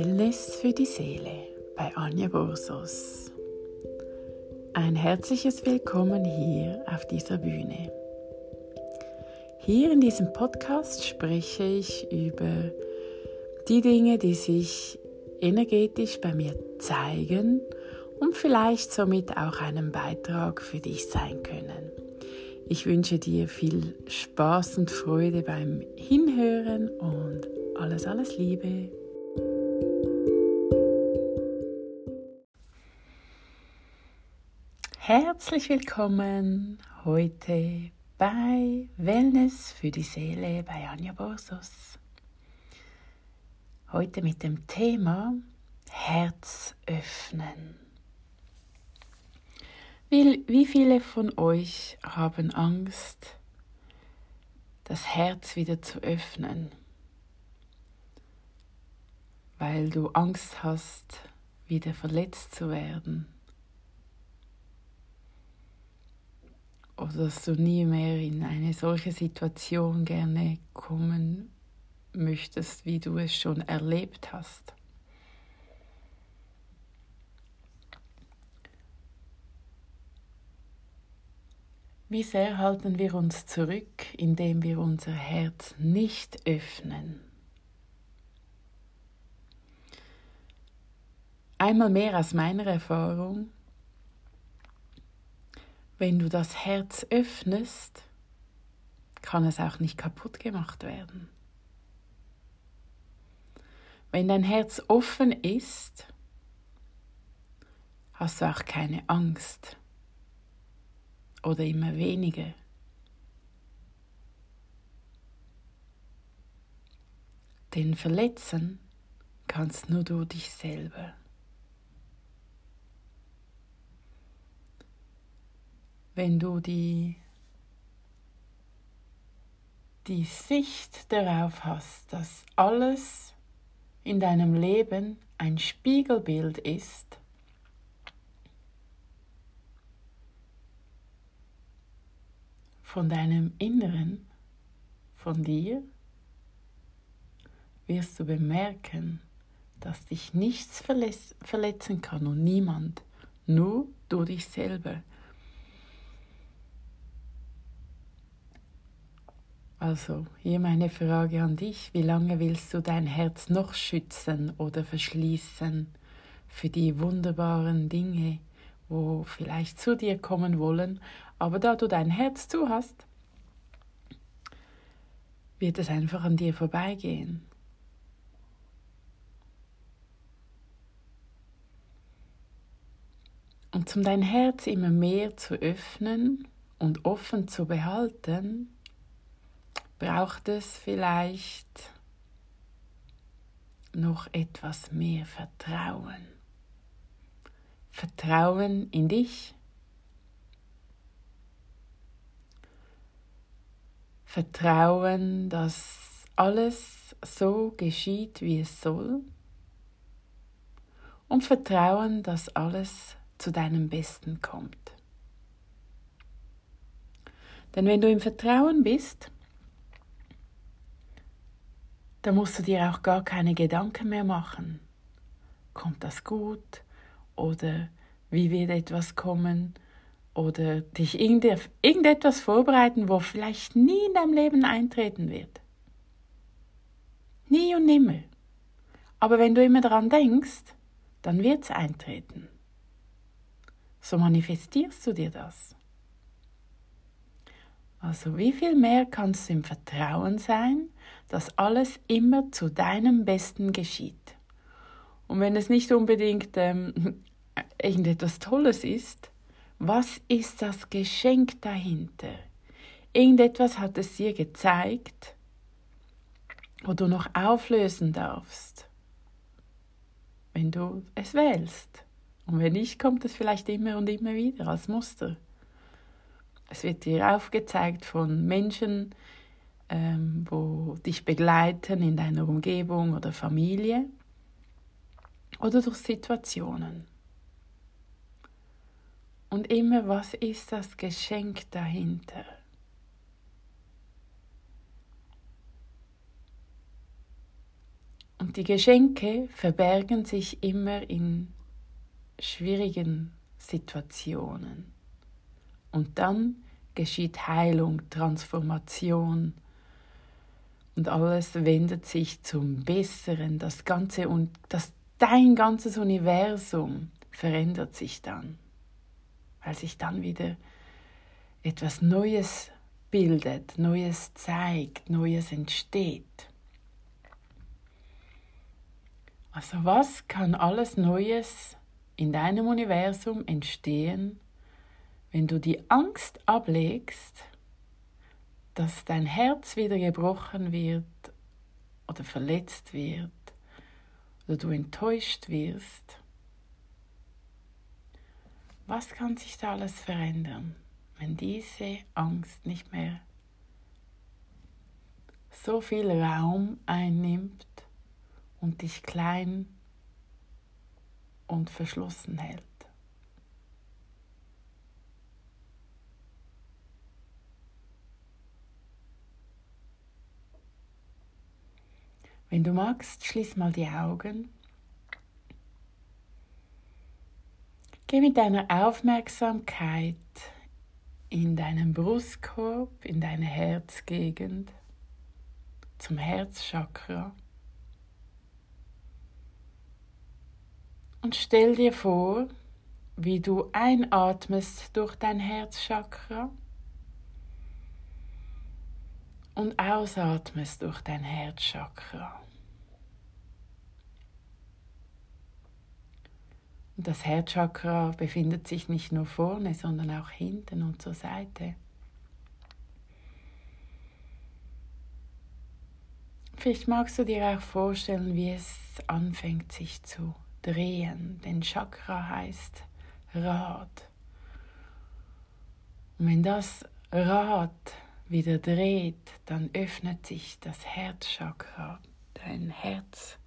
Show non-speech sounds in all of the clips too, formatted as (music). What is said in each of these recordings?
Wellness für die Seele bei Anja Borsos. Ein herzliches Willkommen hier auf dieser Bühne. Hier in diesem Podcast spreche ich über die Dinge, die sich energetisch bei mir zeigen und vielleicht somit auch einen Beitrag für dich sein können. Ich wünsche dir viel Spaß und Freude beim Hinhören und alles, alles Liebe. Herzlich willkommen heute bei Wellness für die Seele bei Anja Borsos. Heute mit dem Thema Herz öffnen. Wie, wie viele von euch haben Angst, das Herz wieder zu öffnen, weil du Angst hast, wieder verletzt zu werden? Oder dass du nie mehr in eine solche Situation gerne kommen möchtest, wie du es schon erlebt hast? Wie sehr halten wir uns zurück, indem wir unser Herz nicht öffnen? Einmal mehr aus meiner Erfahrung, wenn du das Herz öffnest, kann es auch nicht kaputt gemacht werden. Wenn dein Herz offen ist, hast du auch keine Angst oder immer weniger. Denn verletzen kannst nur du dich selber. Wenn du die, die Sicht darauf hast, dass alles in deinem Leben ein Spiegelbild ist, von deinem Inneren, von dir, wirst du bemerken, dass dich nichts verletzen kann und niemand, nur du dich selber. Also, hier meine Frage an dich, wie lange willst du dein Herz noch schützen oder verschließen für die wunderbaren Dinge, wo vielleicht zu dir kommen wollen, aber da du dein Herz zu hast, wird es einfach an dir vorbeigehen. Und um dein Herz immer mehr zu öffnen und offen zu behalten, braucht es vielleicht noch etwas mehr Vertrauen. Vertrauen in dich, Vertrauen, dass alles so geschieht, wie es soll. Und Vertrauen, dass alles zu deinem Besten kommt. Denn wenn du im Vertrauen bist, dann musst du dir auch gar keine Gedanken mehr machen. Kommt das gut? Oder wie wird etwas kommen? oder dich irgendetwas vorbereiten, wo vielleicht nie in deinem Leben eintreten wird. Nie und nimmer. Aber wenn du immer daran denkst, dann wird es eintreten. So manifestierst du dir das. Also wie viel mehr kannst du im Vertrauen sein, dass alles immer zu deinem Besten geschieht. Und wenn es nicht unbedingt ähm, (laughs) irgendetwas Tolles ist, was ist das Geschenk dahinter? Irgendetwas hat es dir gezeigt, wo du noch auflösen darfst, wenn du es wählst. Und wenn nicht, kommt es vielleicht immer und immer wieder als Muster. Es wird dir aufgezeigt von Menschen, ähm, wo dich begleiten in deiner Umgebung oder Familie oder durch Situationen. Und immer, was ist das Geschenk dahinter? Und Und die Geschenke verbergen sich immer in schwierigen Situationen. Und dann geschieht Heilung, Transformation und alles wendet sich zum Besseren. Das ganze und das dein ganzes Universum verändert sich dann, weil sich dann wieder etwas Neues bildet, Neues zeigt, Neues entsteht. Also was kann alles Neues in deinem Universum entstehen, wenn du die Angst ablegst, dass dein Herz wieder gebrochen wird oder verletzt wird oder du enttäuscht wirst? Was kann sich da alles verändern, wenn diese Angst nicht mehr so viel Raum einnimmt und dich klein und verschlossen hält? Wenn du magst, schließ mal die Augen. Geh mit deiner Aufmerksamkeit in deinen Brustkorb, in deine Herzgegend, zum Herzchakra. Und stell dir vor, wie du einatmest durch dein Herzchakra und ausatmest durch dein Herzchakra. Und das Herzchakra befindet sich nicht nur vorne, sondern auch hinten und zur Seite. Vielleicht magst du dir auch vorstellen, wie es anfängt sich zu drehen, denn Chakra heißt Rad. Und wenn das Rad wieder dreht, dann öffnet sich das Herzchakra. Dein Herz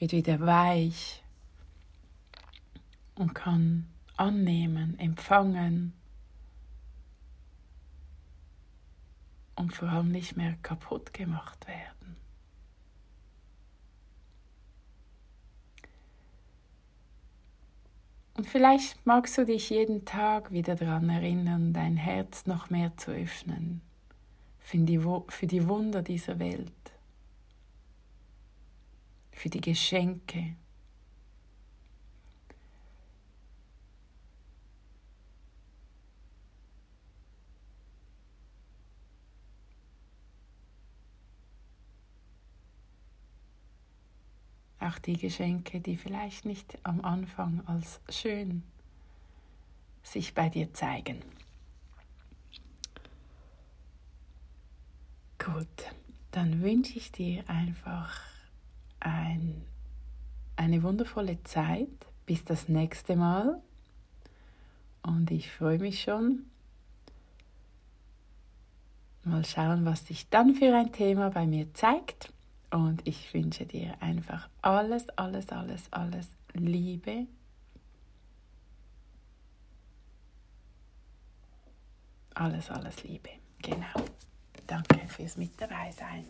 wird wieder weich und kann annehmen, empfangen und vor allem nicht mehr kaputt gemacht werden. Und vielleicht magst du dich jeden Tag wieder daran erinnern, dein Herz noch mehr zu öffnen für die, für die Wunder dieser Welt, für die Geschenke. Auch die Geschenke, die vielleicht nicht am Anfang als schön sich bei dir zeigen. Gut, dann wünsche ich dir einfach ein, eine wundervolle Zeit. Bis das nächste Mal. Und ich freue mich schon. Mal schauen, was sich dann für ein Thema bei mir zeigt. Und ich wünsche dir einfach alles, alles, alles, alles Liebe. Alles, alles Liebe. Genau. Danke fürs Mit dabei sein.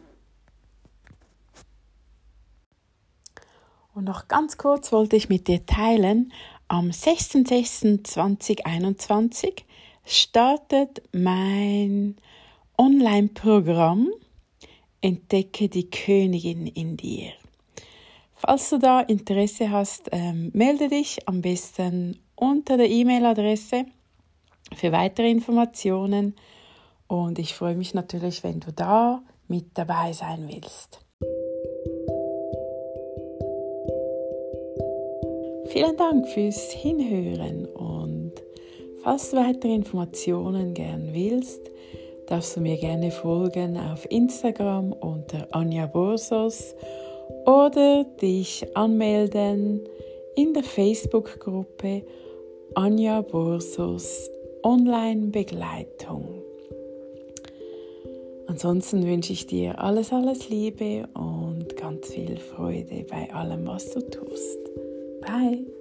Und noch ganz kurz wollte ich mit dir teilen, am 6.6.2021 startet mein Online-Programm Entdecke die Königin in dir. Falls du da Interesse hast, ähm, melde dich am besten unter der E-Mail-Adresse für weitere Informationen und ich freue mich natürlich, wenn du da mit dabei sein willst. Vielen Dank fürs Hinhören und falls du weitere Informationen gern willst, darfst du mir gerne folgen auf Instagram unter Anja Borsos oder dich anmelden in der Facebook-Gruppe Anja Borsos Online Begleitung. Ansonsten wünsche ich dir alles, alles Liebe und ganz viel Freude bei allem, was du tust. Bye!